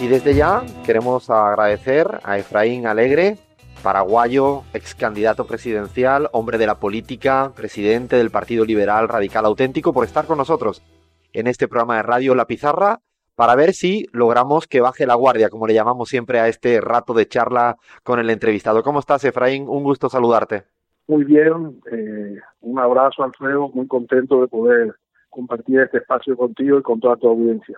Y desde ya queremos agradecer a Efraín Alegre, paraguayo, ex candidato presidencial, hombre de la política, presidente del Partido Liberal Radical Auténtico, por estar con nosotros en este programa de radio La Pizarra para ver si logramos que baje la guardia, como le llamamos siempre a este rato de charla con el entrevistado. ¿Cómo estás, Efraín? Un gusto saludarte. Muy bien, eh, un abrazo, Alfredo, muy contento de poder compartir este espacio contigo y con toda tu audiencia.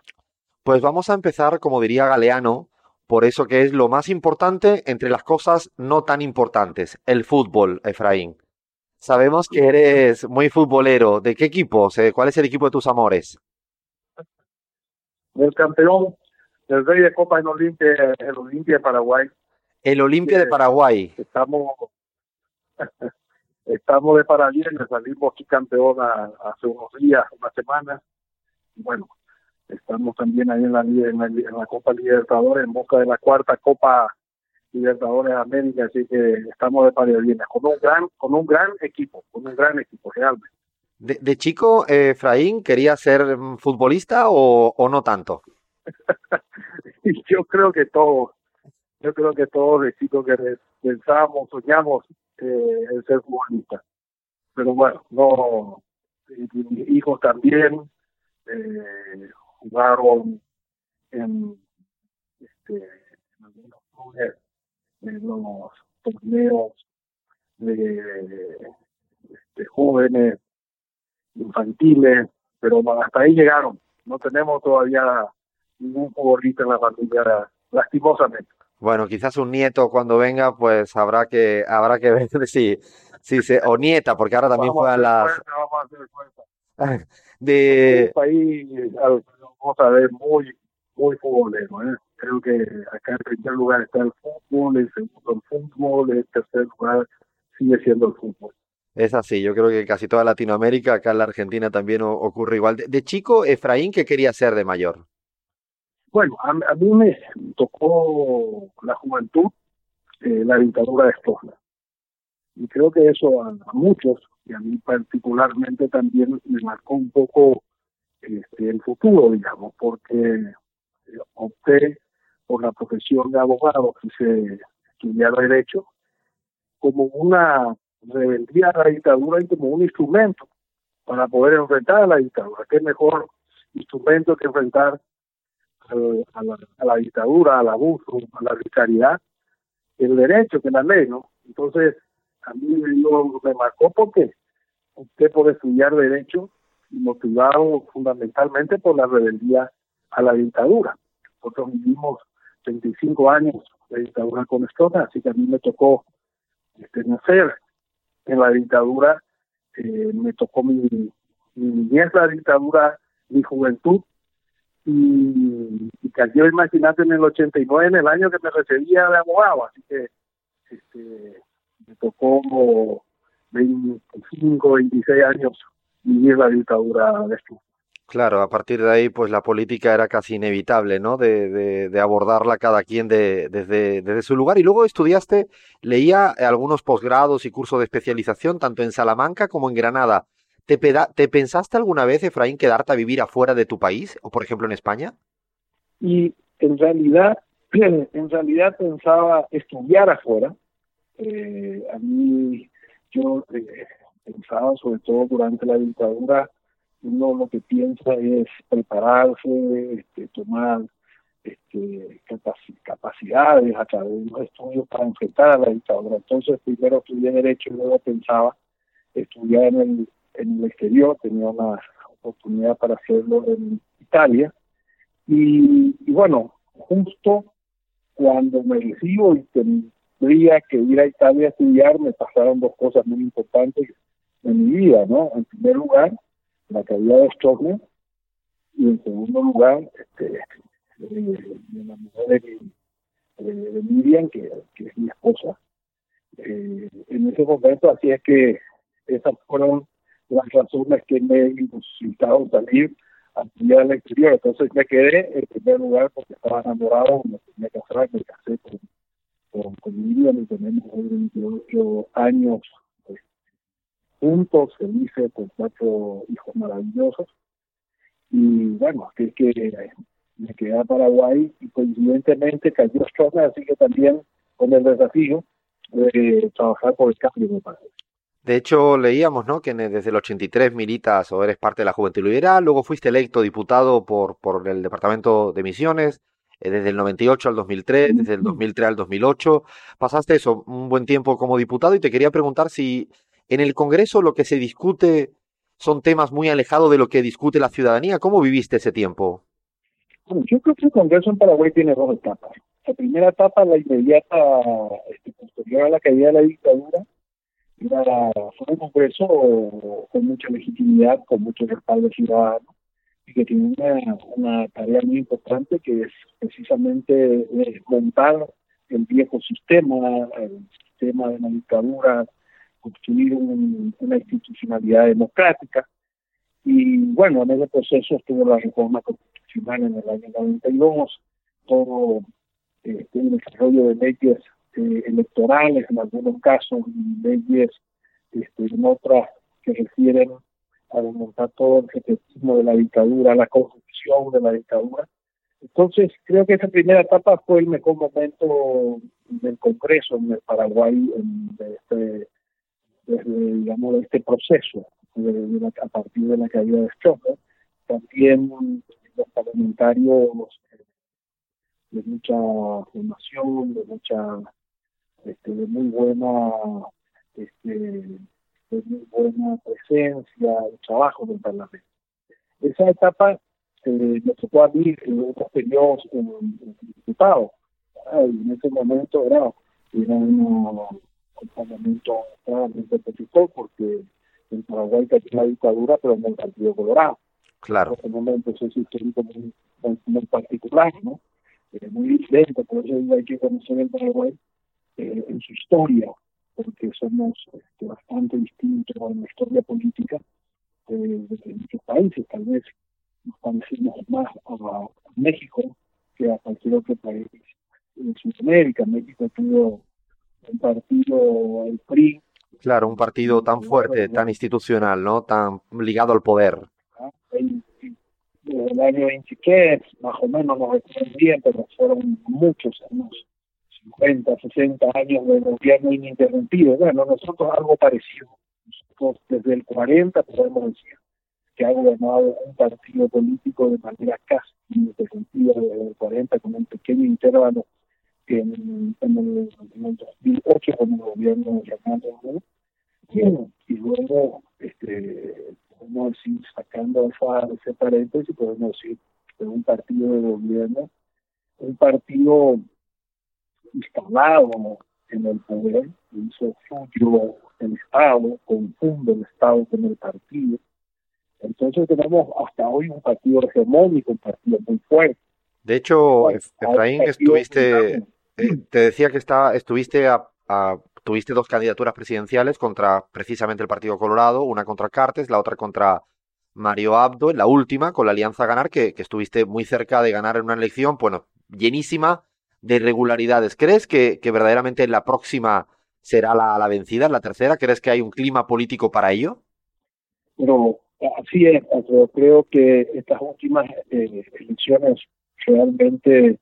Pues vamos a empezar, como diría Galeano, por eso que es lo más importante entre las cosas no tan importantes, el fútbol, Efraín. Sabemos que eres muy futbolero. ¿De qué equipo? ¿Cuál es el equipo de tus amores? El campeón, el rey de Copa en Olimpia, el Olimpia de Paraguay. El Olimpia de Paraguay. Estamos, estamos de Paraguay, salimos aquí campeón hace unos días, una semana. Bueno, Estamos también ahí en la, en la, en la Copa Libertadores, en busca de la cuarta Copa Libertadores de América, así que estamos de parabienes, con un gran, con un gran equipo, con un gran equipo realmente. De, de chico, eh, Efraín, ¿quería ser futbolista o, o no tanto? yo creo que todos, yo creo que todos de chicos que pensamos, soñamos eh, en ser futbolista. Pero bueno, no, mis hijos también, eh, jugaron en, este, en algunos clubes, en los torneos de, de jóvenes, infantiles, pero hasta ahí llegaron. No tenemos todavía ningún futbolista en la familia, lastimosamente. Bueno, quizás un nieto cuando venga, pues habrá que habrá que ver si, si se o nieta, porque ahora también juegan las. de un país vamos a ver muy muy futbolero ¿eh? creo que acá en primer lugar está el fútbol en segundo el fútbol en tercer lugar sigue siendo el fútbol es así, yo creo que casi toda Latinoamérica, acá en la Argentina también ocurre igual. De, chico, Efraín, ¿qué quería ser de mayor? Bueno, a, mí me tocó la juventud, eh, la dictadura de Stroessner. Y creo que eso a, muchos, y a mí particularmente también me marcó un poco este, el futuro, digamos, porque eh, opté por la profesión de abogado, quise estudiar Derecho, como una rebeldía a la dictadura y como un instrumento para poder enfrentar a la dictadura. ¿Qué mejor instrumento que enfrentar a, la, a la dictadura, al abuso, a la arbitrariedad, el derecho, que la ley, ¿no? Entonces, a mí me marcó porque opté por estudiar Derecho motivado fundamentalmente por la rebeldía a la dictadura. Nosotros vivimos 25 años de dictadura con Estrona, así que a mí me tocó este, nacer en la dictadura, eh, me tocó mi, mi niñez la dictadura, mi juventud, y, y cayó, imagínate, en el 89, en el año que me recibía de abogado, así que este, me tocó 25, 26 años vivir la dictadura de esto. Claro, a partir de ahí, pues la política era casi inevitable, ¿no? De, de, abordarla cada quien de, desde, desde su lugar. Y luego estudiaste, leía algunos posgrados y cursos de especialización, tanto en Salamanca como en Granada. ¿Te, ¿Te pensaste alguna vez, Efraín, quedarte a vivir afuera de tu país, o por ejemplo en España? Y en realidad, en realidad pensaba estudiar afuera. Eh, a mí, yo eh, pensaba, sobre todo durante la dictadura, uno lo que piensa es prepararse, este, tomar este, capacidades a través de los estudios para enfrentar a la dictadura. Entonces, primero estudié Derecho y luego pensaba estudiar en el, en el exterior, tenía una oportunidad para hacerlo en Italia. Y, bueno, justo cuando me recibo y tendría que ir a Italia a estudiar, me pasaron dos cosas muy importantes en mi vida, ¿no? En primer lugar, la caída de Stockman y en segundo lugar, este, de la mujer de, Miriam, que, es mi esposa. en ese momento, así es que esas fueron las razones que me impulsaron salir día al exterior. Entonces me quedé en primer lugar porque estaba enamorado, me tenía que me casé con, con, Miriam y tenemos 28 años juntos, felices, con cuatro hijos maravillosos. Y bueno, que, que me quedé a Paraguay y coincidentemente cayó Stroke, así que también con el desafío de trabajar por el cambio de Paraguay. De hecho, leíamos ¿no? que desde el 83 militas o eres parte de la Juventud Liberal, luego fuiste electo diputado por, por el Departamento de Misiones, eh, desde el 98 al 2003, desde el 2003 al 2008. Pasaste eso, un buen tiempo como diputado y te quería preguntar si en el Congreso lo que se discute son temas muy alejados de lo que discute la ciudadanía. ¿Cómo viviste ese tiempo? Yo creo que el Congreso en Paraguay tiene dos etapas. La primera etapa, la inmediata este, posterior a la caída de la dictadura, era, fue un Congreso con mucha legitimidad, con mucho respaldo ciudadano y que tiene una, una tarea muy importante que es precisamente desmontar el viejo sistema, el sistema de la dictadura, construir una institucionalidad democrática. Y bueno, en ese proceso estuvo la reforma constitucional en el año 92, todo eh, el desarrollo de leyes eh, electorales en algunos casos leyes este, en otras que refieren a desmontar todo el jetetismo de la dictadura, la corrupción de la dictadura. Entonces, creo que esa primera etapa fue el mejor momento del Congreso en el Paraguay de este, desde, digamos, de este proceso a partir de la caída de Stroker. También los parlamentarios de mucha formación, de mucha este, de muy buena este, de muy buena presencia y trabajo del Parlamento. Esa etapa eh, me tocó a mí en otros periodos como diputado. en ese momento era, era un Parlamento claramente opositor porque en Paraguay cayó la dictadura, pero en el Partido Colorado. Claro. En ese momento eso es histórico muy, muy, particular, ¿no? Eh, muy diferente, por eso hay que conocer el Paraguay eh, en su historia, porque somos este, bastante distintos en la historia política de, muchos países. Tal vez nos parecemos más a, México que a cualquier otro país en Sudamérica. México tuvo un partido, el PRI. Claro, un partido tan fuerte, tan institucional, ¿no? Tan ligado al poder. El, el año 23, más o menos, no recuerdo bien, pero fueron muchos años 50, 60 años de gobierno ininterrumpido. Bueno, nosotros algo parecido. Nosotros desde el 40 podemos decir que ha gobernado un partido político de manera casi ininterrumpida desde el 40 con un pequeño intervalo en, en, el, en el 2008 con el gobierno de Hernando y luego este, podemos decir, sacando esa, ese paréntesis, podemos decir que un partido de gobierno, un partido instalado en el poder, hizo suyo el Estado, confunde el Estado con el partido. Entonces tenemos hasta hoy un partido hegemónico, un partido muy fuerte. De hecho, Efraín, estuviste, te decía que estuviste a, tuviste dos candidaturas presidenciales contra precisamente el Partido Colorado, una contra Cartes, la otra contra Mario Abdo, la última con la Alianza Ganar, que, estuviste muy cerca de ganar en una elección, bueno, llenísima de irregularidades. ¿Crees que, verdaderamente la próxima será la, la vencida, la tercera? ¿Crees que hay un clima político para ello? Pero así es, creo que estas últimas eh, elecciones realmente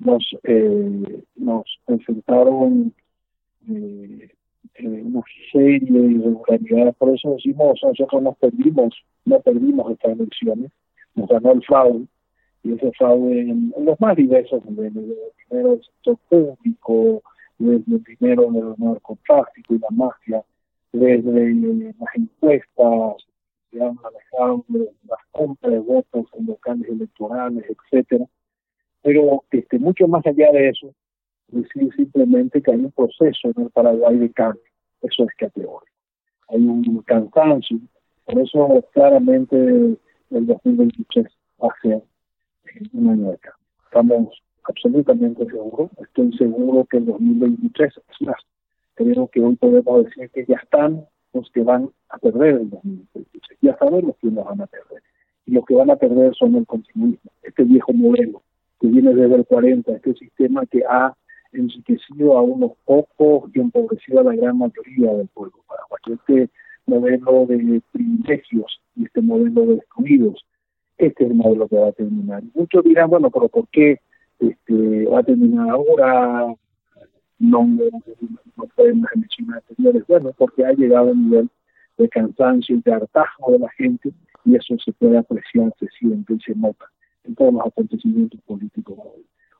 nos, eh, nos presentaron eh, una serie de irregularidades, por eso decimos, nosotros nos perdimos, no perdimos estas elecciones, nos ganó el fraude, y ese fraude en, los más diversos niveles, el dinero del sector público, desde el dinero del narcotráfico y la mafia, desde las encuestas que han manejado, las compras de votos en locales electorales, etcétera. Pero este, mucho más allá de eso, decir simplemente que hay un proceso en el Paraguay de cambio. Eso es categórico. Hay un cansancio. Por eso claramente el 2023 va a ser un año de cambio. estamos absolutamente seguros. Estoy seguro que en 2023, es más, creo que hoy podemos decir que ya están los que van a perder el 2023. Ya sabemos quiénes van a perder. Y los que van a perder son el continuismo, este viejo modelo que viene desde el 40, este sistema que ha enriquecido a unos pocos y empobrecido a la gran mayoría del pueblo paraguayo. Este modelo de privilegios y este modelo de excluidos, este es el modelo que va a terminar. Muchos dirán, bueno, pero ¿por qué este, va a terminar ahora? No, no pueden mencionar anteriores. Bueno, porque ha llegado un nivel de cansancio y de hartazgo de la gente y eso se puede apreciar, se siente y se nota en todos los acontecimientos políticos.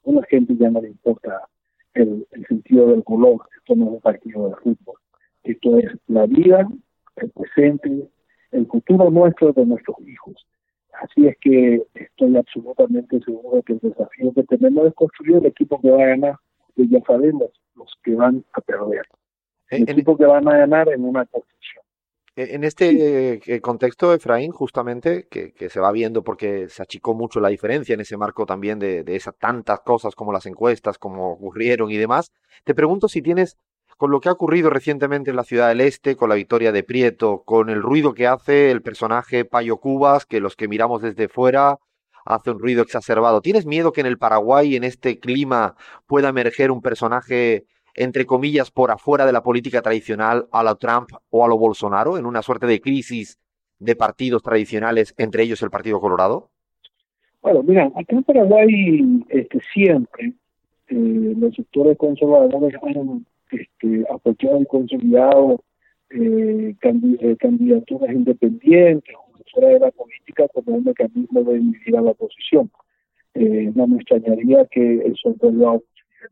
A la gente ya no le importa el, sentido del color, esto no es un partido de fútbol, esto es la vida, el presente, el futuro nuestro de nuestros hijos. Así es que estoy absolutamente seguro que el desafío que tenemos es construir el equipo que va a ganar, que ya sabemos los que van a perder. El equipo que van a ganar en una construcción. E, en este eh, contexto, Efraín, justamente, que, se va viendo porque se achicó mucho la diferencia en ese marco también de, de esas tantas cosas como las encuestas, como ocurrieron y demás, te pregunto si tienes, con lo que ha ocurrido recientemente en la ciudad del Este, con la victoria de Prieto, con el ruido que hace el personaje Payo Cubas, que los que miramos desde fuera hace un ruido exacerbado, ¿tienes miedo que en el Paraguay, en este clima, pueda emerger un personaje entre comillas, por afuera de la política tradicional a lo Trump o a lo Bolsonaro, en una suerte de crisis de partidos tradicionales, entre ellos el Partido Colorado? Bueno, mira, acá en Paraguay este, siempre eh, los sectores conservadores han este, apoyado y consolidado eh, eh, candidaturas independientes fuera de la política como un mecanismo de dividir a la oposición. no me extrañaría que vuelva a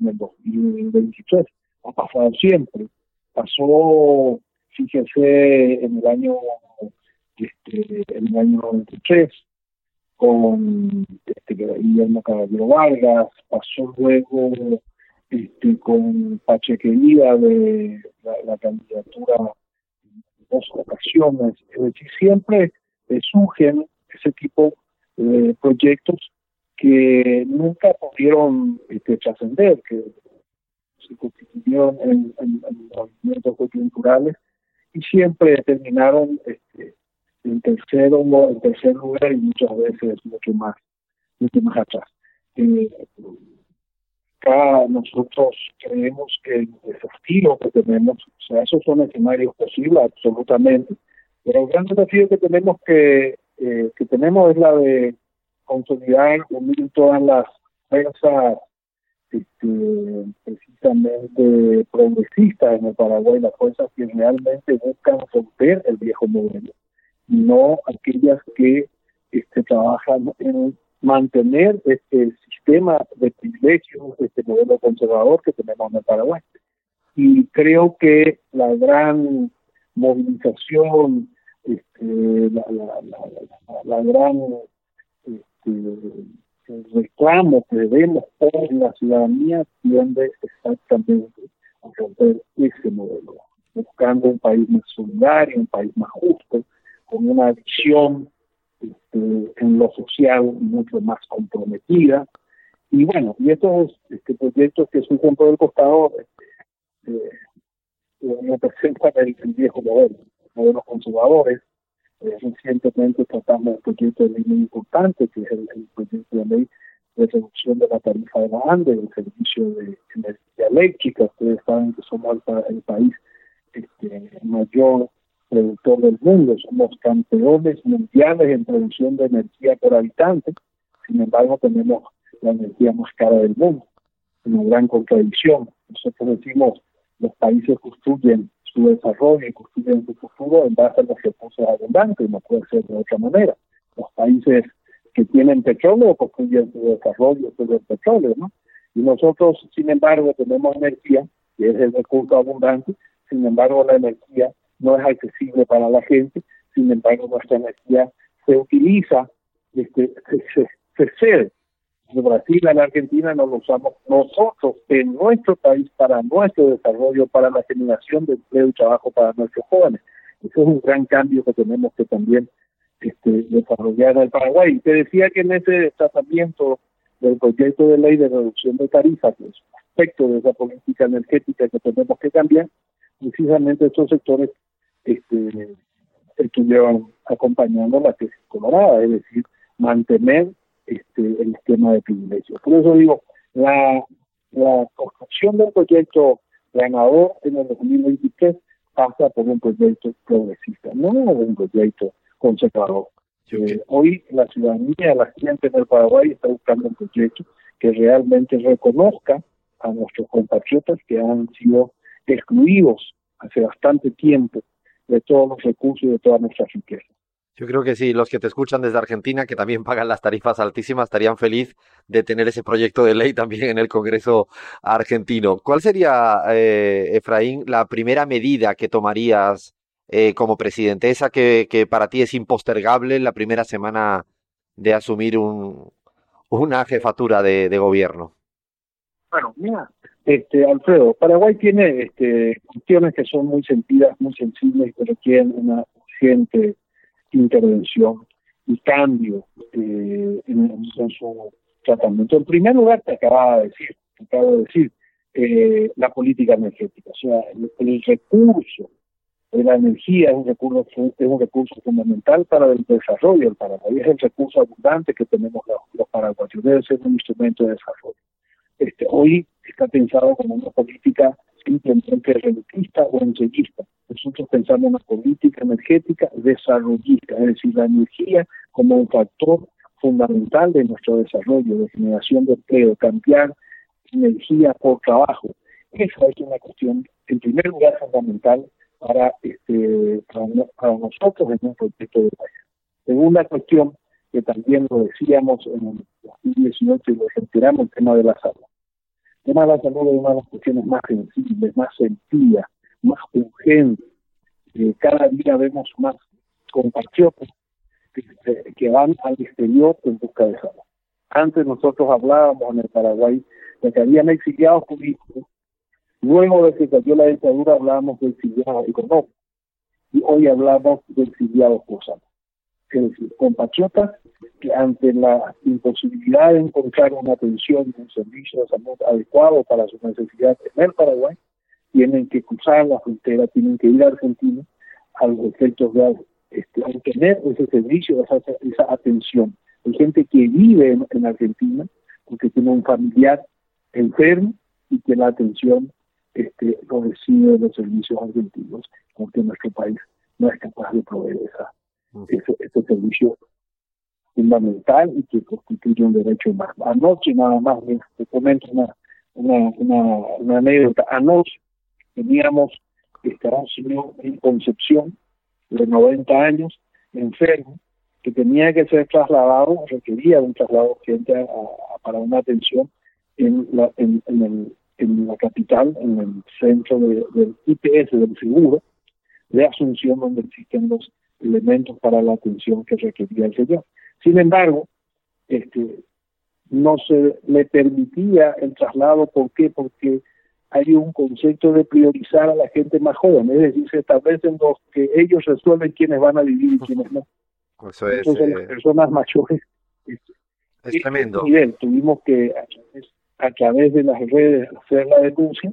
en el 2023. Ha pasado siempre. Pasó, fíjese, en el año este, en el año 93 con este, Guillermo Caballero Vargas, pasó luego este, con Pachequería de la, candidatura en dos ocasiones. Es decir, siempre surgen ese tipo de proyectos que nunca pudieron este, trascender, que se constituyeron en, movimientos coyunturales y siempre terminaron este, en tercero en tercer lugar y muchas veces mucho más mucho más atrás. Eh, acá nosotros creemos que el desafío que tenemos, o sea, esos son escenarios posibles absolutamente, pero el gran desafío que tenemos que, eh, que tenemos es la de consolidar, unir todas las fuerzas este, precisamente progresistas en el Paraguay, las fuerzas que realmente buscan romper el viejo modelo, no aquellas que este, trabajan en mantener este sistema de privilegios, este modelo conservador que tenemos en el Paraguay. Y creo que la gran movilización, este, la, la, la, la gran el reclamo que debemos por la ciudadanía tiende exactamente a romper ese modelo, buscando un país más solidario, un país más justo, con una visión este, en lo social mucho más comprometida. Y bueno, y estos este, proyectos que surgen por el costado este, eh, representan el, el viejo modelo, modelos conservadores, eh, recientemente tratamos un proyecto de ley muy importante, que es el, proyecto de ley de reducción de la tarifa de la ANDE, el servicio de energía eléctrica. Ustedes saben que somos el, país este, mayor productor del mundo, somos campeones mundiales en producción de energía por habitante, sin embargo tenemos la energía más cara del mundo, una gran contradicción. Nosotros decimos, los países construyen su desarrollo y construyen su futuro en base a los recursos abundantes, no puede ser de otra manera. Los países que tienen petróleo construyen su desarrollo sobre el petróleo, ¿no? Y nosotros, sin embargo, tenemos energía, que es el recurso abundante, sin embargo, la energía no es accesible para la gente, sin embargo, nuestra energía se utiliza, este, se, se, se Brasil, en Argentina, nos lo usamos nosotros en nuestro país para nuestro desarrollo, para la generación de empleo y trabajo para nuestros jóvenes. Eso es un gran cambio que tenemos que también este, desarrollar en el Paraguay. Te decía que en ese tratamiento del proyecto de ley de reducción de tarifas, que es un aspecto de esa política energética que tenemos que cambiar, precisamente estos sectores este, estuvieron acompañando la tesis colorada, es decir, mantener este, el esquema de privilegios. Por eso digo, la, la construcción del proyecto ganador en el 2023 pasa por un proyecto progresista, no un proyecto conservador. Eh, hoy la ciudadanía, la gente del Paraguay está buscando un proyecto que realmente reconozca a nuestros compatriotas que han sido excluidos hace bastante tiempo de todos los recursos y de todas nuestras riquezas. Yo creo que sí, los que te escuchan desde Argentina, que también pagan las tarifas altísimas, estarían felices de tener ese proyecto de ley también en el Congreso argentino. ¿Cuál sería, eh, Efraín, la primera medida que tomarías eh, como presidente? Esa que, para ti es impostergable en la primera semana de asumir un, una jefatura de, de gobierno. Bueno, mira, este, Alfredo, Paraguay tiene este, cuestiones que son muy sentidas, muy sensibles que requieren una urgente intervención y cambio eh, en, su tratamiento. En primer lugar, te acababa de decir, te acabo de decir, eh, la política energética, o sea, el, recurso de la energía es un recurso es un recurso fundamental para el desarrollo del Paraguay, es el recurso abundante que tenemos los, los paraguayos, debe ser un instrumento de desarrollo. Este, hoy está pensado como una política simplemente reducista o enseguista. Nosotros pensamos en una política energética desarrollista, es decir, la energía como un factor fundamental de nuestro desarrollo, de generación de empleo, cambiar energía por trabajo. Esa es una cuestión, en primer lugar, fundamental para, este, para, nosotros en un proyecto de país. Segunda cuestión, que también lo decíamos en el 2018 y lo reiteramos, el tema de la salud de la salud es una de las cuestiones más sensibles, más sentidas, más urgentes. Eh, cada día vemos más compatriotas que, van al exterior en busca de salud. Antes nosotros hablábamos en el Paraguay de que habían exiliados políticos. Luego de que cayó la dictadura hablábamos de exiliados económicos. Y hoy hablamos de exiliados por decir, compatriotas que ante la imposibilidad de encontrar una atención un servicio de salud adecuado para sus necesidades en el Paraguay, tienen que cruzar la frontera, tienen que ir a Argentina a los efectos de este, obtener ese servicio, esa, esa atención. Hay gente que vive en, Argentina porque tiene un familiar enfermo y que la atención este, lo recibe de los servicios argentinos, porque nuestro país no es capaz de proveer esa, ese, ese servicio fundamental y que constituye un derecho humano. Anoche nada más, te comento una, una, una, anécdota, anoche teníamos este, un señor en Concepción de 90 años, enfermo, que tenía que ser trasladado, requería un traslado urgente para una atención en la, en, el, en la capital, en el centro del IPS del seguro de Asunción, donde existen los elementos para la atención que requería el señor. Sin embargo, este, no se le permitía el traslado, ¿por qué? Porque hay un concepto de priorizar a la gente más joven, es decir, se establecen los que ellos resuelven quiénes van a vivir y quiénes no. Eso es, Entonces, las eh, personas mayores. Este, es tremendo. tuvimos que a través, de las redes hacer la denuncia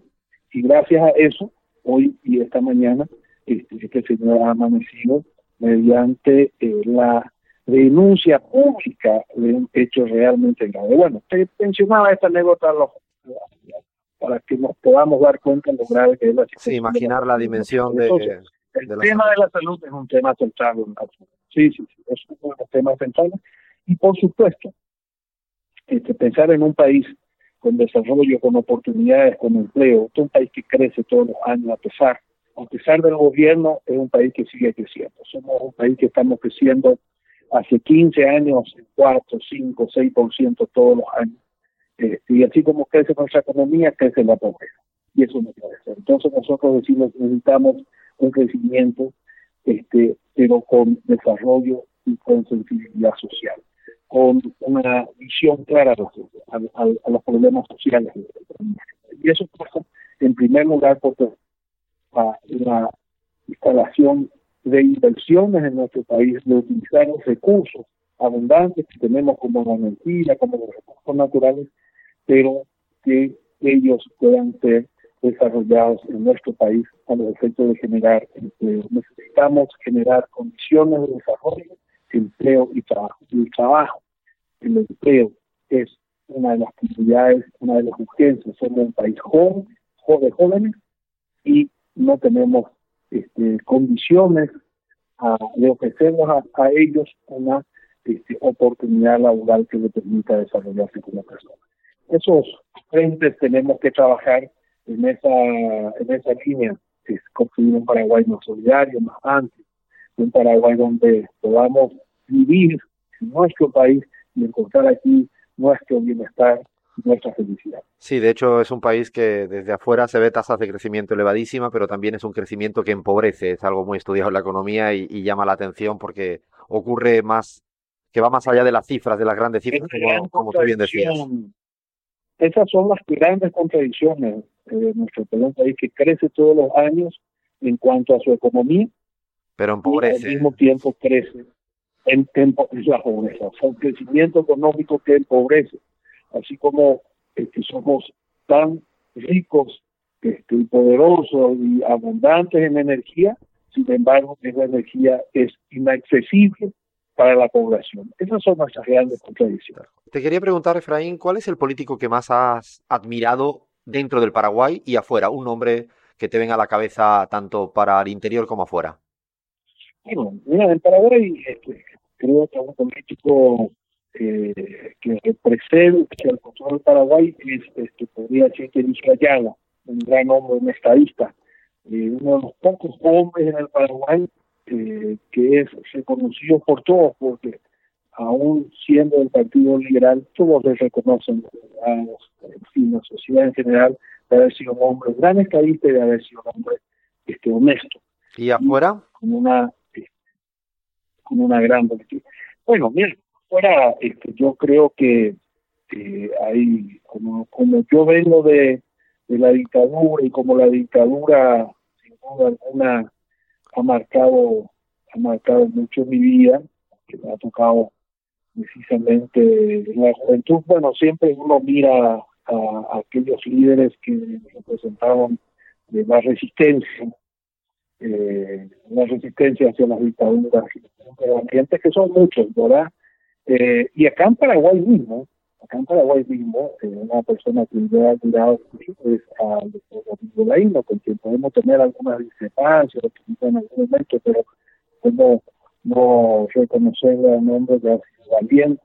y gracias a eso, hoy y esta mañana, este, este señor ha amanecido mediante eh, la denuncia pública de un hecho realmente grave. Bueno, te mencionaba esta anécdota para que nos podamos dar cuenta de lo grave que es la situación. Sí, imaginar la dimensión de, El tema de la salud es un tema central. Sí, sí, sí, es uno de los temas centrales. Y por supuesto, este, pensar en un país con desarrollo, con oportunidades, con empleo, un país que crece todos los años a pesar, a pesar del gobierno, es un país que sigue creciendo. Somos un país que estamos creciendo hace 15 años 4, 5, 6% todos los años. Eh, y así como crece nuestra economía, crece la pobreza. Y eso no puede ser. Entonces nosotros decimos necesitamos un crecimiento, este, pero con desarrollo y con sensibilidad social, con una visión clara a los, a, los problemas sociales. Y eso pasa, en primer lugar, por la instalación de inversiones en nuestro país, de utilizar los recursos abundantes que tenemos como la energía, como los recursos naturales, pero que ellos puedan ser desarrollados en nuestro país a los efectos de generar empleo. Necesitamos generar condiciones de desarrollo, empleo y trabajo. el trabajo, el empleo es una de las prioridades, una de las urgencias. Somos un país joven, de jóvenes y no tenemos este, condiciones a, de ofrecernos a, ellos una este, oportunidad laboral que le permita desarrollarse como persona. Esos frentes tenemos que trabajar en esa, en esa línea, construir un Paraguay más solidario, más amplio, un Paraguay donde podamos vivir nuestro país y encontrar aquí nuestro bienestar nuestra felicidad. Sí, de hecho es un país que desde afuera se ve tasas de crecimiento elevadísimas, pero también es un crecimiento que empobrece, es algo muy estudiado en la economía y, llama la atención porque ocurre más, que va más allá de las cifras, de las grandes cifras, como, tú bien decías. Esas son las grandes contradicciones de nuestro país, que crece todos los años en cuanto a su economía, pero empobrece. al mismo tiempo crece en, en, la pobreza, o sea, un crecimiento económico que empobrece así como este, somos tan ricos este, poderosos y abundantes en energía, sin embargo, esa energía es inaccesible para la población. Esas son nuestras grandes contradicciones. Te quería preguntar, Efraín, ¿cuál es el político que más has admirado dentro del Paraguay y afuera? Un nombre que te venga a la cabeza tanto para el interior como afuera. Bueno, mira, en Paraguay este, creo que un político eh, que representa el control del Paraguay es, este, podría ser que Ayala, un gran hombre, un estadista, eh, uno de los pocos hombres en el Paraguay eh, que es reconocido por todos, porque aún siendo del Partido Liberal, todos le reconocen a en la sociedad en general de haber sido un hombre, un gran estadista y de haber sido un hombre este, honesto. ¿Y afuera? con una, con una gran política. Bueno, mira, fuera, este, yo creo que hay, como, como yo vengo de, la dictadura y como la dictadura, sin duda alguna, ha marcado, ha marcado mucho mi vida, que me ha tocado precisamente en la juventud, bueno, siempre uno mira a, aquellos líderes que representaban de la resistencia, eh, la resistencia hacia las dictaduras, gente que son muchos, ¿verdad? Eh, y acá en Paraguay mismo, acá en Paraguay mismo, eh, una persona que yo admirado mucho es al doctor Rodrigo Laino, con quien podemos tener algunas discrepancias en algún momento, pero como no reconocer el nombre de ha sido valiente,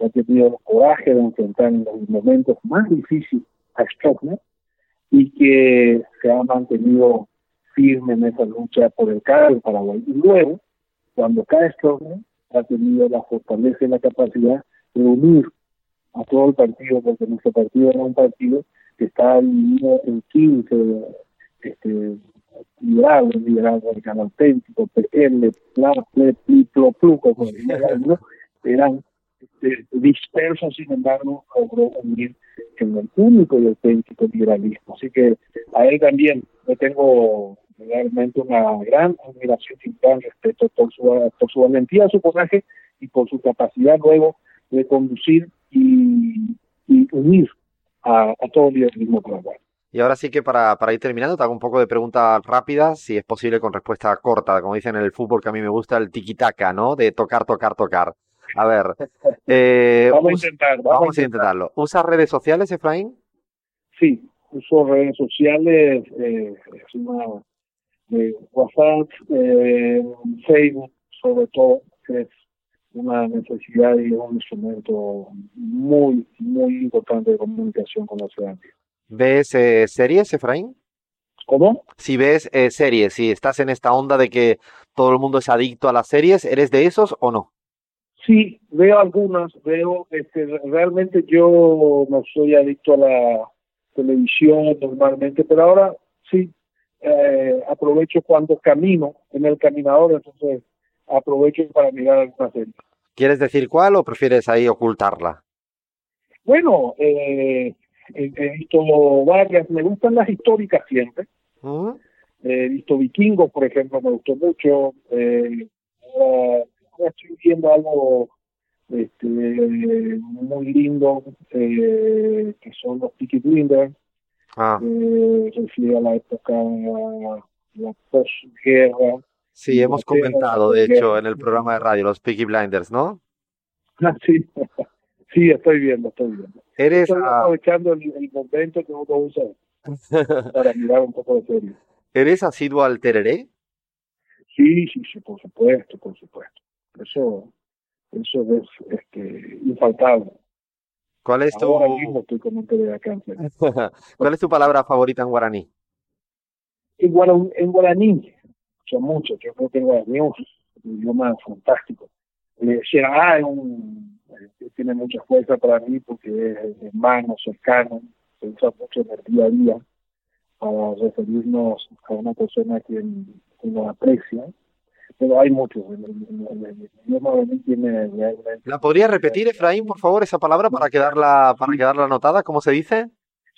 ha tenido el coraje de enfrentar en los momentos más difíciles a Stroessner y que se ha mantenido firme en esa lucha por el cargo de Paraguay. Y luego, cuando cae Stroessner, ha tenido la fortaleza y la capacidad de unir a todo el partido, porque nuestro partido era un partido que estaba dividido en 15 este, liderazgos, liderazgo del auténtico, PL, PLA, PLE, PLI, PLO, PLU, como eran este, dispersos, sin embargo, logró unir en el único y auténtico liberalismo. Así que a él también le tengo realmente una gran admiración y gran respeto por su, por su valentía, su coraje y por su capacidad luego de conducir y, unir a, todo el liberalismo paraguayo. Y ahora sí que para, para ir terminando, te hago un poco de preguntas rápidas, si es posible con respuesta corta, como dicen en el fútbol que a mí me gusta, el tiki-taka, ¿no? De tocar, tocar, tocar. A ver. Eh, vamos, a intentar. Vamos, a intentarlo. ¿Usas redes sociales, Efraín? Sí, uso redes sociales. Eh, es una de WhatsApp, eh, Facebook, sobre todo, es una necesidad y un instrumento muy, muy importante de comunicación con la ciudadanía. ¿Ves eh, series, Efraín? ¿Cómo? Si ves eh, series, si estás en esta onda de que todo el mundo es adicto a las series, ¿eres de esos o no? Sí, veo algunas, veo, este, realmente yo no soy adicto a la televisión normalmente, pero ahora sí, eh, aprovecho cuando camino en el caminador, entonces aprovecho para mirar alguna serie. ¿Quieres decir cuál o prefieres ahí ocultarla? Bueno, eh, he, visto varias, me gustan las históricas siempre. he visto Vikingos, por ejemplo, me gustó mucho. Eh, ahora estoy viendo algo este, muy lindo, eh, que son los Peaky Blinders, Ah, eh, refiere a la época, la posguerra. sí, hemos comentado, de hecho, en el programa de radio, los Peaky Blinders, ¿no? Ah, sí, sí, estoy viendo, estoy viendo. Eres, Estoy ah, aprovechando el, el momento que uno usa para mirar un poco de serie. ¿eres asiduo al tereré? Sí, sí, sí, por supuesto, por supuesto. Eso, eso es este, infaltable. ¿Cuál es tu. ¿cuál es tu palabra favorita en guaraní? En, guara- en guaraní, son muchos, yo creo que el guaraní es un idioma fantástico. Eh, Xerá es un, eh, tiene mucha fuerza para mí porque es hermano, cercano, se usa mucho en el día a día para referirnos a una persona que, que nos aprecia. Pero hay muchos. ¿La podría repetir, Efraín, por favor, esa palabra para quedarla, para quedarla anotada? ¿Cómo se dice?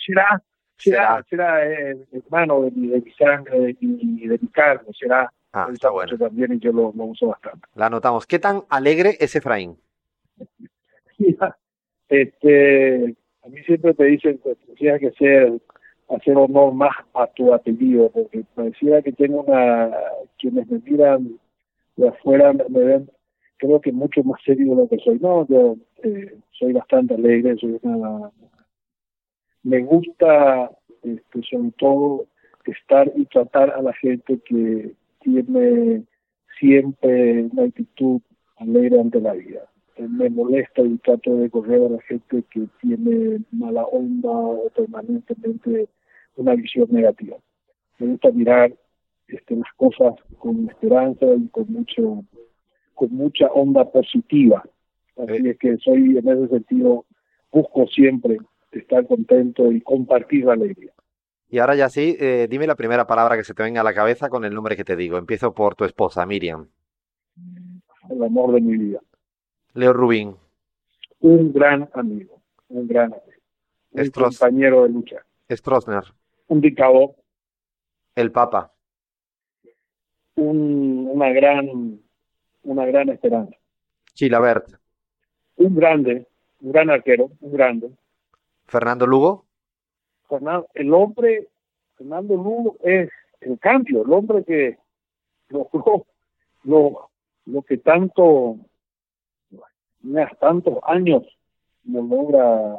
será, será, será hermano de mi, de mi sangre, de mi, de mi carne, será. Ah, está bueno. también y yo lo, lo uso bastante. La anotamos. ¿Qué tan alegre es Efraín? este, a mí siempre te dicen que tienes que ser, hacer honor más a tu apellido, porque pareciera que tengo una, quienes me miran de afuera me, ven, creo que mucho más serio de lo que soy. No, yo eh, soy bastante alegre, soy una, me gusta, este, sobre todo, estar y tratar a la gente que tiene siempre una actitud alegre ante la vida. Eh, Me molesta y trato de correr a la gente que tiene mala onda o permanentemente una visión negativa. Me gusta mirar este, las cosas con esperanza y con mucho con mucha onda positiva. Así es que soy en ese sentido busco siempre estar contento y compartir la alegría. Y ahora ya sí, eh, dime la primera palabra que se te venga a la cabeza con el nombre que te digo. Empiezo por tu esposa, Miriam. El amor de mi vida. Leo Rubín. Un gran amigo, un gran amigo, un Estros. compañero de lucha, Stroessner. un dictador, El Papa. Un, una gran una gran esperanza, Chilabert. un grande, un gran arquero, un grande. Fernando Lugo. Fernando, el hombre, Fernando Lugo es el cambio, el hombre que logró lo, lo que tanto, tantos años no logra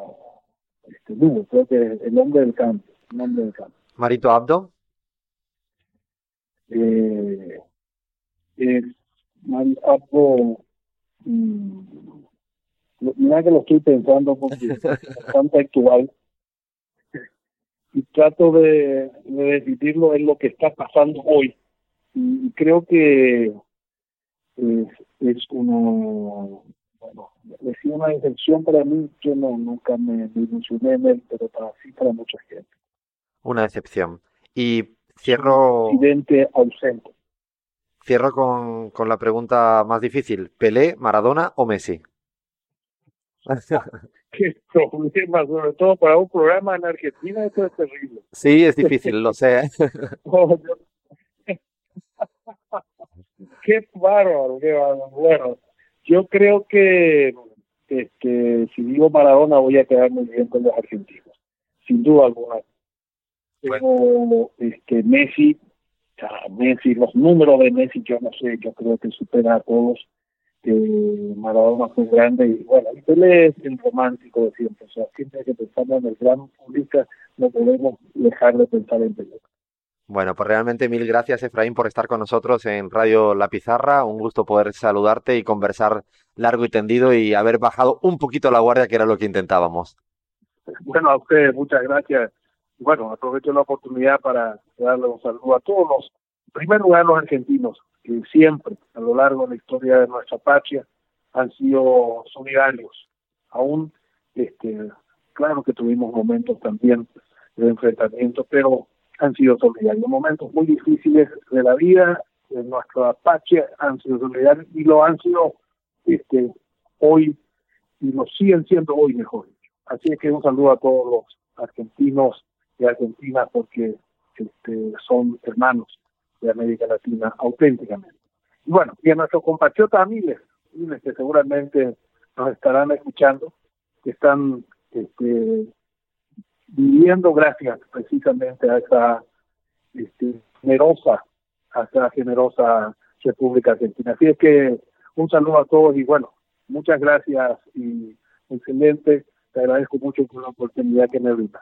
este Lugo, creo que el hombre del cambio, el hombre del cambio. Marito Abdo. Eh, es Mari Abdo, mm, lo- mira que lo estoy pensando porque es bastante actual. Y trato de, de decidirlo en lo que está pasando hoy. Y creo que es, es una bueno es una decepción para mí yo no nunca me, me ilusioné en él pero para sí para mucha gente. Una decepción. Y cierro, presidente ausente cierro con, con la pregunta más difícil. ¿Pelé, Maradona o Messi? qué problema sobre todo para un programa en Argentina esto es terrible Sí, es difícil, lo sé. Oh, qué bárbaro, qué bárbaro. Bueno, yo creo que este, si digo Maradona voy a quedar muy bien con los argentinos, sin duda alguna. Pero este, Messi, o sea, Messi, los números de Messi, yo no sé, yo creo que supera a todos. Eh, Maradona fue grande y bueno, y Pelé es el romántico de siempre, o sea, siempre que pensamos en el gran futbolista no podemos dejar de pensar en Pelé. Bueno, pues realmente mil gracias, Efraín, por estar con nosotros en Radio La Pizarra. Un gusto poder saludarte y conversar largo y tendido y haber bajado un poquito la guardia, que era lo que intentábamos. Bueno, a ustedes muchas gracias. Bueno, aprovecho la oportunidad para darle un saludo a todos los, en primer lugar los argentinos, que siempre a lo largo de la historia de nuestra patria han sido solidarios. Aún, este, claro que tuvimos momentos también de enfrentamiento, pero han sido solidarios. Momentos muy difíciles de la vida de nuestra patria han sido solidarios y lo han sido este, hoy y lo siguen siendo hoy mejor. Así es que un saludo a todos los argentinos y argentinas porque este, son hermanos de América Latina auténticamente. Y bueno, y a nuestros compatriotas Miles, Miles que seguramente nos estarán escuchando, que están este, viviendo gracias precisamente a esa este, generosa, a esa generosa República Argentina. Así es que un saludo a todos y bueno, muchas gracias y excelente. Te agradezco mucho por la oportunidad que me brinda.